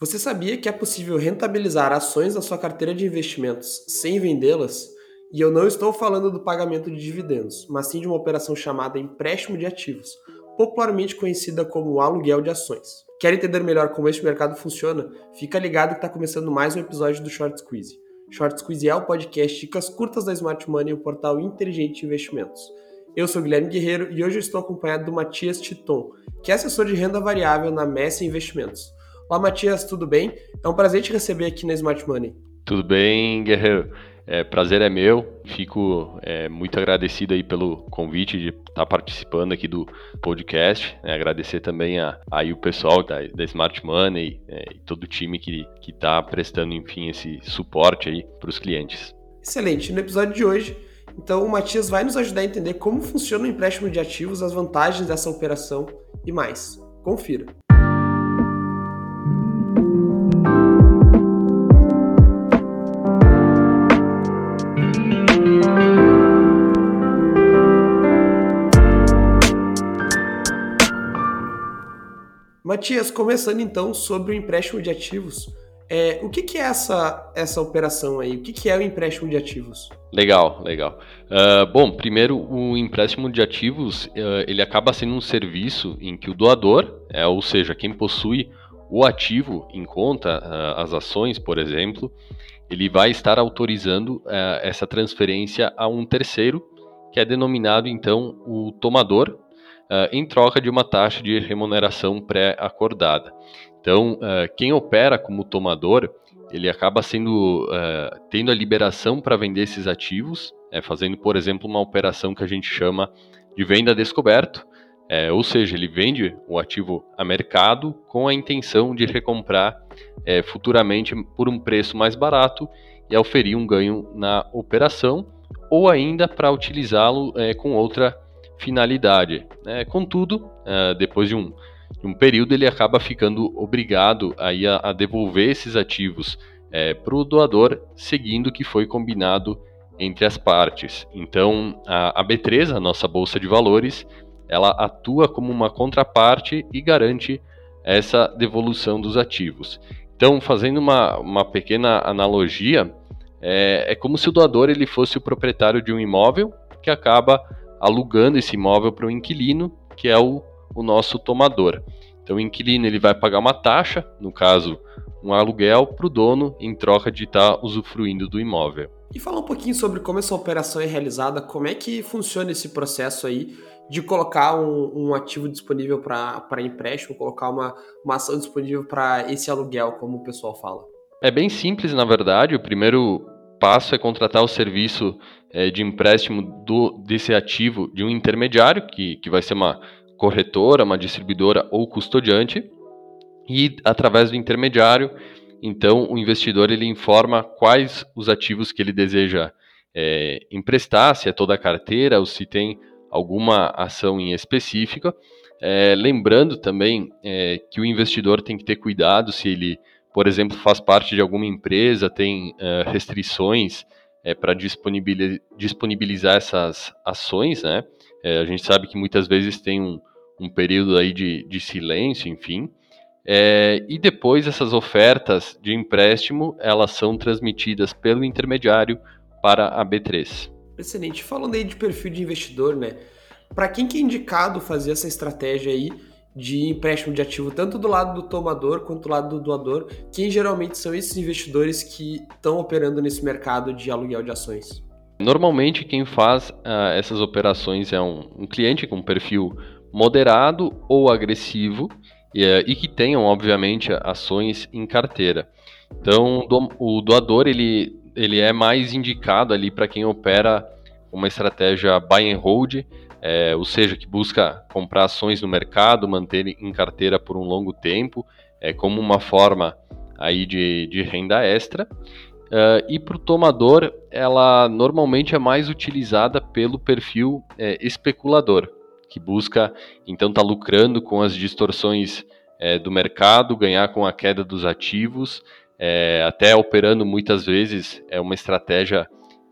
Você sabia que é possível rentabilizar ações da sua carteira de investimentos sem vendê-las? E eu não estou falando do pagamento de dividendos, mas sim de uma operação chamada empréstimo de ativos, popularmente conhecida como aluguel de ações. Quer entender melhor como este mercado funciona? Fica ligado que está começando mais um episódio do Short Squeeze. Short Squeeze é o podcast Dicas Curtas da Smart Money e o portal inteligente investimentos. Eu sou Guilherme Guerreiro e hoje estou acompanhado do Matias Titon, que é assessor de renda variável na Messi Investimentos. Olá, Matias, tudo bem? É um prazer te receber aqui na Smart Money. Tudo bem, Guerreiro. É, prazer é meu. Fico é, muito agradecido aí pelo convite de estar tá participando aqui do podcast. É, agradecer também a, aí o pessoal da, da Smart Money é, e todo o time que está prestando, enfim, esse suporte aí para os clientes. Excelente. No episódio de hoje, então o Matias vai nos ajudar a entender como funciona o empréstimo de ativos, as vantagens dessa operação e mais. Confira. Matias, começando então sobre o empréstimo de ativos, é, o que, que, é essa, essa operação aí? O que, que é o empréstimo de ativos? Legal, legal. Uh, bom, primeiro, o empréstimo de ativos uh, ele acaba sendo um serviço em que o doador, é, ou seja, quem possui o ativo em conta, uh, as ações, por exemplo, ele vai estar autorizando essa transferência a um terceiro, que é denominado então o tomador, uh, em troca de uma taxa de remuneração pré-acordada. Então, uh, quem opera como tomador, ele acaba sendo uh, tendo a liberação para vender esses ativos, é, fazendo, por exemplo, uma operação que a gente chama de venda descoberto, é, ou seja, ele vende o ativo a mercado com a intenção de recomprar é, futuramente por um preço mais barato e oferir um ganho na operação, ou ainda para utilizá-lo é, com outra finalidade. Né? Contudo, uh, depois de um, de um, período, ele acaba ficando obrigado aí a, a devolver esses ativos é, para o doador, seguindo o que foi combinado entre as partes. Então, a, a B3, a nossa bolsa de valores, ela atua como uma contraparte e garante essa devolução dos ativos. Então, fazendo uma, uma pequena analogia, é, é como se o doador ele fosse o proprietário de um imóvel que acaba alugando esse imóvel para o inquilino, que é o, o nosso tomador. Então o inquilino ele vai pagar uma taxa, no caso um aluguel, para o dono em troca de estar tá usufruindo do imóvel. E fala um pouquinho sobre como essa operação é realizada, como é que funciona esse processo aí de colocar um, um ativo disponível para empréstimo, colocar uma, uma ação disponível para esse aluguel, como o pessoal fala. É bem simples, na verdade. O primeiro passo é contratar o serviço é, de empréstimo do, desse ativo de um intermediário, que, que vai ser uma corretora, uma distribuidora ou custodiante, e através do intermediário, então o investidor ele informa quais os ativos que ele deseja é, emprestar, se é toda a carteira ou se tem alguma ação em específica. É, lembrando também é, que o investidor tem que ter cuidado se ele por exemplo, faz parte de alguma empresa, tem uh, restrições é, para disponibilizar, disponibilizar essas ações, né? É, a gente sabe que muitas vezes tem um, um período aí de, de silêncio, enfim. É, e depois essas ofertas de empréstimo, elas são transmitidas pelo intermediário para a B3. Excelente. Falando aí de perfil de investidor, né? Para quem que é indicado fazer essa estratégia aí de empréstimo de ativo, tanto do lado do tomador quanto do lado do doador, quem geralmente são esses investidores que estão operando nesse mercado de aluguel de ações? Normalmente quem faz uh, essas operações é um, um, cliente com perfil moderado ou agressivo e, uh, e que tenham, obviamente, ações em carteira. Então, do, o doador ele, ele é mais indicado ali para quem opera uma estratégia buy and hold, é, ou seja, que busca comprar ações no mercado, manter em carteira por um longo tempo, é, como uma forma aí de, de renda extra. Uh, e para o tomador, ela normalmente é mais utilizada pelo perfil é, especulador, que busca então estar tá lucrando com as distorções é, do mercado, ganhar com a queda dos ativos, é, até operando muitas vezes é uma estratégia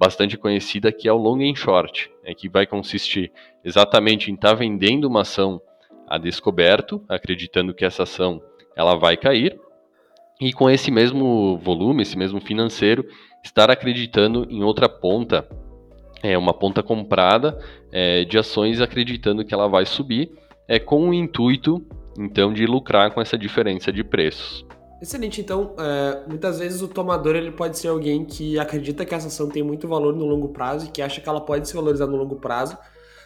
bastante conhecida que é o long and short, é, que vai consistir exatamente em estar tá vendendo uma ação a descoberto, acreditando que essa ação ela vai cair, e com esse mesmo volume, esse mesmo financeiro, estar acreditando em outra ponta, é uma ponta comprada é, de ações acreditando que ela vai subir, é com o intuito então de lucrar com essa diferença de preços. Excelente. Então, é, muitas vezes o tomador ele pode ser alguém que acredita que essa ação tem muito valor no longo prazo e que acha que ela pode se valorizar no longo prazo,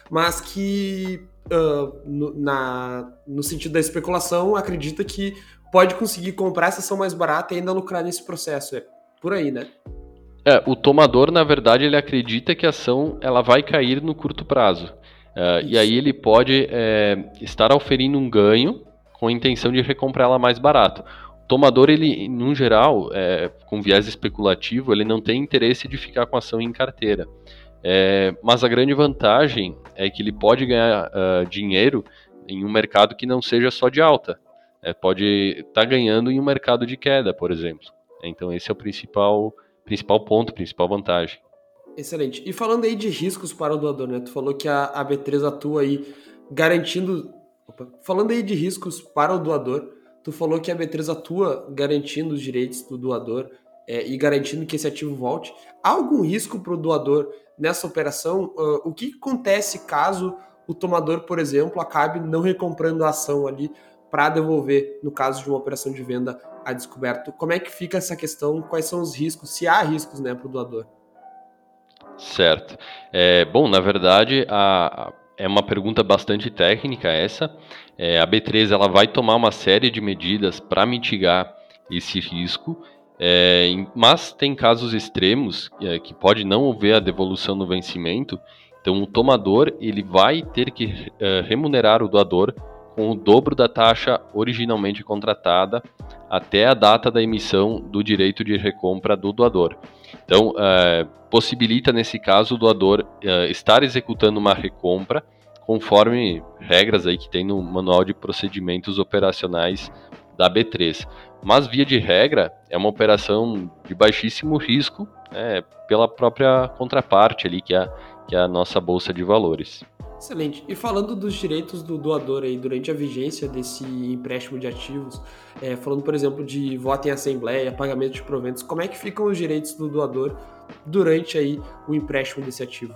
mas que uh, no, na, no sentido da especulação acredita que pode conseguir comprar essa ação mais barata e ainda lucrar nesse processo. É por aí, né? É, o tomador, na verdade, ele acredita que a ação ela vai cair no curto prazo. Uh, e aí ele pode é, estar oferindo um ganho com a intenção de recomprar ela mais barato. Tomador, ele, no geral, é, com viés especulativo, ele não tem interesse de ficar com ação em carteira. É, mas a grande vantagem é que ele pode ganhar uh, dinheiro em um mercado que não seja só de alta. É, pode estar tá ganhando em um mercado de queda, por exemplo. Então esse é o principal, principal ponto, principal vantagem. Excelente. E falando aí de riscos para o doador, né? Tu falou que a, a B3 atua aí garantindo. Opa. Falando aí de riscos para o doador, tu falou que a B3 atua garantindo os direitos do doador é, e garantindo que esse ativo volte. Há algum risco para o doador nessa operação? Uh, o que acontece caso o tomador, por exemplo, acabe não recomprando a ação ali para devolver, no caso de uma operação de venda a descoberto? Como é que fica essa questão? Quais são os riscos? Se há riscos né, para o doador? Certo. É, bom, na verdade, a, a, é uma pergunta bastante técnica essa. É, a B3 ela vai tomar uma série de medidas para mitigar esse risco, é, mas tem casos extremos é, que pode não haver a devolução no vencimento. Então, o tomador ele vai ter que é, remunerar o doador com o dobro da taxa originalmente contratada até a data da emissão do direito de recompra do doador. Então, é, possibilita, nesse caso, o doador é, estar executando uma recompra conforme regras aí que tem no Manual de Procedimentos Operacionais da B3. Mas, via de regra, é uma operação de baixíssimo risco é, pela própria contraparte ali, que é, que é a nossa Bolsa de Valores. Excelente. E falando dos direitos do doador aí durante a vigência desse empréstimo de ativos, é, falando, por exemplo, de voto em assembleia, pagamento de proventos, como é que ficam os direitos do doador durante aí o empréstimo desse ativo?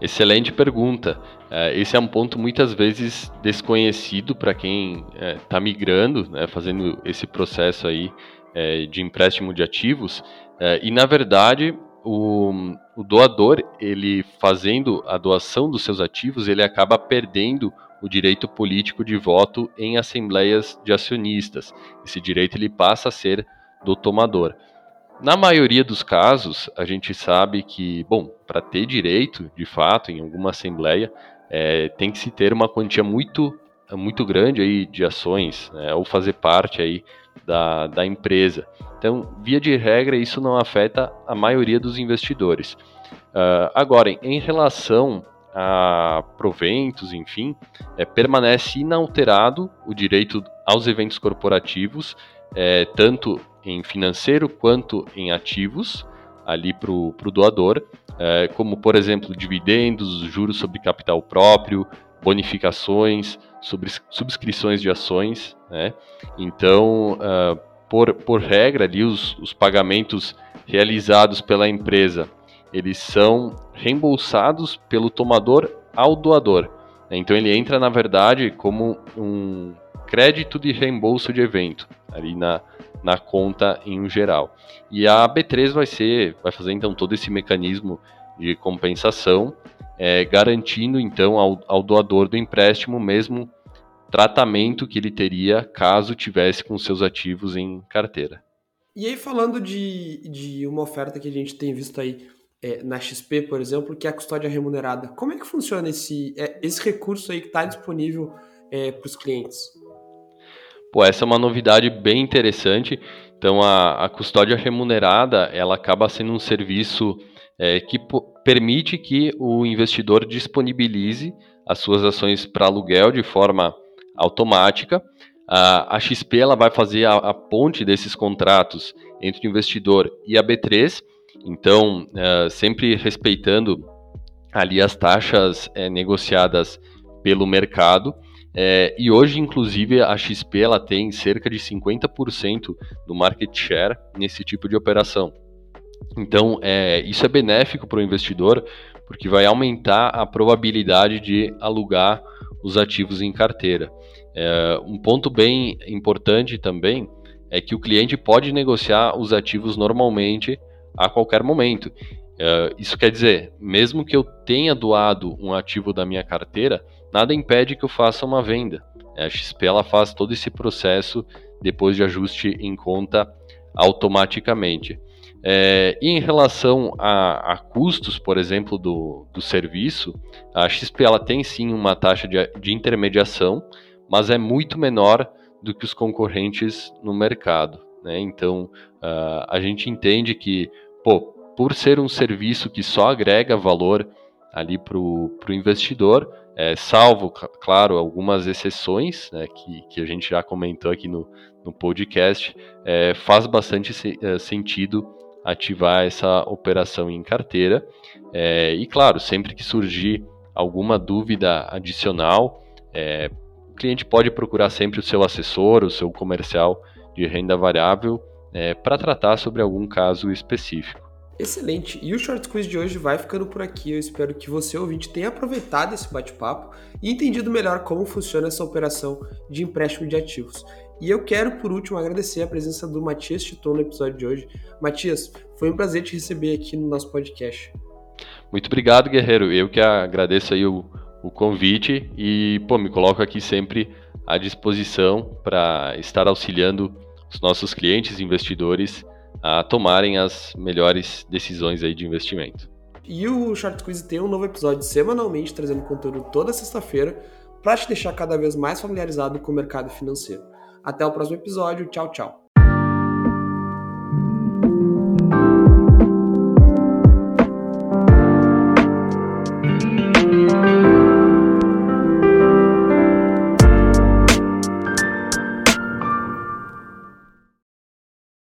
Excelente pergunta. É, esse é um ponto muitas vezes desconhecido para quem está é, migrando, né, fazendo esse processo aí é, de empréstimo de ativos. e na verdade o, o doador, ele fazendo a doação dos seus ativos, ele acaba perdendo o direito político de voto em assembleias de acionistas. Esse direito ele passa a ser do tomador. Na maioria dos casos, a gente sabe que, bom, para ter direito, de fato, em alguma assembleia, é, tem que se ter uma quantia muito, muito grande aí de ações, né, ou fazer parte aí da, da empresa. Então, via de regra, isso não afeta a maioria dos investidores. Uh, agora, em relação a proventos, enfim, é, permanece inalterado o direito aos eventos corporativos, é, tanto em financeiro quanto em ativos, ali para o doador, é, como, por exemplo, dividendos, juros sobre capital próprio, bonificações, sobre subscrições de ações. Né? Então, uh, por, por regra, ali, os, os pagamentos realizados pela empresa eles são reembolsados pelo tomador ao doador. Então ele entra, na verdade, como um crédito de reembolso de evento, ali na, na conta em geral. E a B3 vai ser, vai fazer então todo esse mecanismo de compensação, é, garantindo então ao, ao doador do empréstimo mesmo tratamento que ele teria caso tivesse com seus ativos em carteira. E aí, falando de, de uma oferta que a gente tem visto aí é, na XP, por exemplo, que é a custódia remunerada, como é que funciona esse, é, esse recurso aí que está disponível é, para os clientes? Pô, essa é uma novidade bem interessante. Então, a, a custódia remunerada, ela acaba sendo um serviço é, que permite que o investidor disponibilize as suas ações para aluguel de forma automática. A, XP ela vai fazer a, a, ponte desses contratos entre o investidor e a B3, então uh, sempre respeitando ali as taxas é, negociadas pelo mercado. É, e hoje, inclusive, a XP ela tem cerca de 50% do market share nesse tipo de operação. Então, é, isso é benéfico para o investidor, porque vai aumentar a probabilidade de alugar os ativos em carteira. É, um ponto bem importante também é que o cliente pode negociar os ativos normalmente a qualquer momento. É, isso quer dizer, mesmo que eu tenha doado um ativo da minha carteira, nada impede que eu faça uma venda. A XP ela faz todo esse processo depois de ajuste em conta automaticamente. É, e em relação a, a, custos, por exemplo, do, do serviço, a XP ela tem sim uma taxa de, de intermediação, mas é muito menor do que os concorrentes no mercado. Né? Então, uh, a gente entende que, pô, por ser um serviço que só agrega valor ali para o investidor, é, salvo, claro, algumas exceções, né, que, que a gente já comentou aqui no, no podcast, é, faz bastante se, é, sentido ativar essa operação em carteira. É, e, claro, sempre que surgir alguma dúvida adicional, é, o cliente pode procurar sempre o seu assessor, o seu comercial de renda variável, é, para tratar sobre algum caso específico. Excelente. E o Short Quiz de hoje vai ficando por aqui. Eu espero que você, ouvinte, tenha aproveitado esse bate-papo e entendido melhor como funciona essa operação de empréstimo de ativos. E eu quero, por último, agradecer a presença do Matias Titon no episódio de hoje. Matias, foi um prazer te receber aqui no nosso podcast. Muito obrigado, Guerreiro. Eu que agradeço aí o, o convite e, pô, me coloco aqui sempre à disposição para estar auxiliando os nossos clientes investidores a tomarem as melhores decisões aí de investimento. E o Short Quiz tem um novo episódio semanalmente, trazendo conteúdo toda sexta-feira, para te deixar cada vez mais familiarizado com o mercado financeiro. Até o próximo episódio. Tchau, tchau.